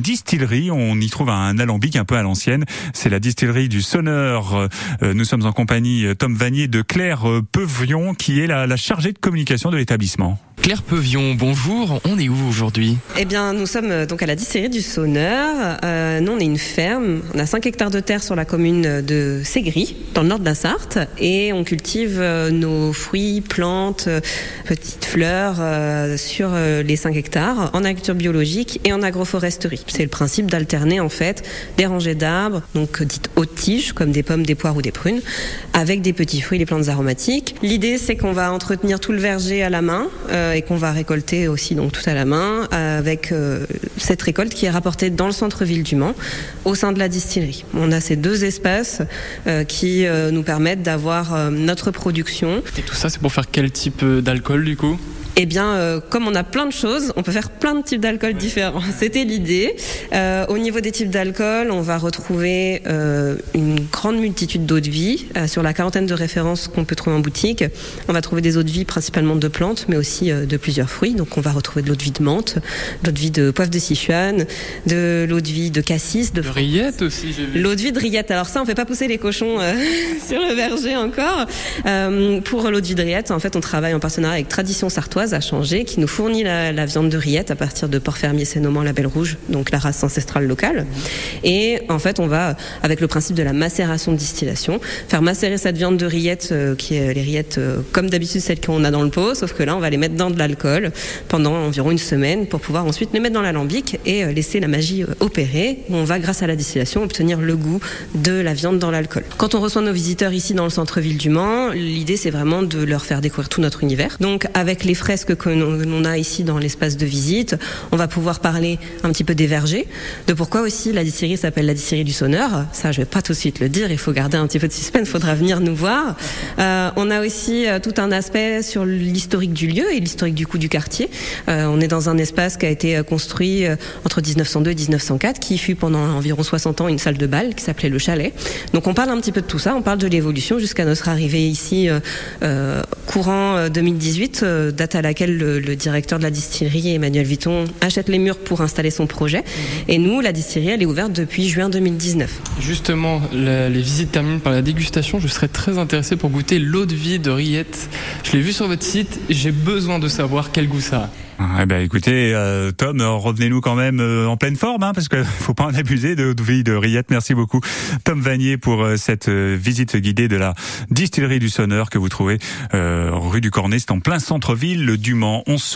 une distillerie. On y trouve un alambic un peu à l'ancienne. C'est la distillerie du Sonneur. Euh, nous sommes en compagnie Tom Vanier de Claire Pevion, qui est la, la chargée de communication de l'établissement. Claire Pevion, bonjour. On est où aujourd'hui? Eh bien, nous sommes euh, donc à la distillerie du Sonneur. Euh, nous, on est une ferme. On a 5 hectares de terre sur la commune de Ségry, dans le nord de la Sarthe. Et on cultive euh, nos fruits, plantes, euh, petites fleurs euh, sur les 5 hectares en agriculture biologique et en agroforesterie. C'est le principe d'alterner en fait des rangées d'arbres, donc dites hautes tiges, comme des pommes, des poires ou des prunes, avec des petits fruits, des plantes aromatiques. L'idée, c'est qu'on va entretenir tout le verger à la main. Euh, et qu'on va récolter aussi donc tout à la main avec euh, cette récolte qui est rapportée dans le centre-ville du Mans au sein de la distillerie. On a ces deux espaces euh, qui nous permettent d'avoir notre production. Et tout ça c'est pour faire quel type d'alcool du coup? Eh bien, euh, comme on a plein de choses, on peut faire plein de types d'alcool différents. C'était l'idée. Euh, au niveau des types d'alcool, on va retrouver euh, une grande multitude d'eau de vie. Euh, sur la quarantaine de références qu'on peut trouver en boutique, on va trouver des eaux de vie principalement de plantes, mais aussi euh, de plusieurs fruits. Donc, on va retrouver de l'eau de vie de menthe, de l'eau de vie de poivre de Sichuan, de l'eau de vie de cassis, de, de rillette aussi. L'eau de vie de rillette. Alors ça, on fait pas pousser les cochons sur le verger encore. pour l'eau de vie de rillette, en fait, on travaille en partenariat avec Tradition Sartoise a changé, qui nous fournit la, viande de rillette à partir de porc fermier Sénoman Label Rouge, donc la race ancestrale locale. Et en fait, on va, avec le principe de la macération de distillation, faire macérer cette viande de rillette, euh, qui est les rillettes euh, comme d'habitude celles qu'on a dans le pot, sauf que là, on va les mettre dans de l'alcool pendant environ une semaine pour pouvoir ensuite les mettre dans l'alambic et euh, laisser la magie opérer. On va, grâce à la distillation, obtenir le goût de la viande dans l'alcool. Quand on reçoit nos visiteurs ici dans le centre-ville du Mans, l'idée c'est vraiment de leur faire découvrir tout notre univers. Donc avec les frais que l'on a ici dans l'espace de visite. On va pouvoir parler un petit peu des vergers, de pourquoi aussi la distillerie s'appelle la distillerie du sonneur. Ça, je vais pas tout de suite le dire, il faut garder un petit peu de suspense, il faudra venir nous voir. Euh, on a aussi euh, tout un aspect sur l'historique du lieu et l'historique du coup du quartier. Euh, on est dans un espace qui a été construit entre 1902 et 1904, qui fut pendant environ 60 ans une salle de bal qui s'appelait le Chalet. Donc on parle un petit peu de tout ça, on parle de l'évolution jusqu'à notre arrivée ici courant 2018, date à laquelle le, directeur de la distillerie, Emmanuel Vitton, achète les murs pour installer son projet. Et nous, la distillerie, elle est ouverte depuis juin 2019. Justement, les visites terminent par la dégustation. Je serais très intéressé pour goûter l'eau de vie de Riette. Je l'ai vu sur votre site. J'ai besoin de savoir quel goût ça a. Eh ben, écoutez, euh, Tom, revenez-nous quand même euh, en pleine forme, hein, parce que faut pas en abuser de vie de Riette. Merci beaucoup, Tom Vanier, pour euh, cette visite guidée de la distillerie du Sonneur que vous trouvez rue du Cornet, c'est en plein centre-ville du Mans. On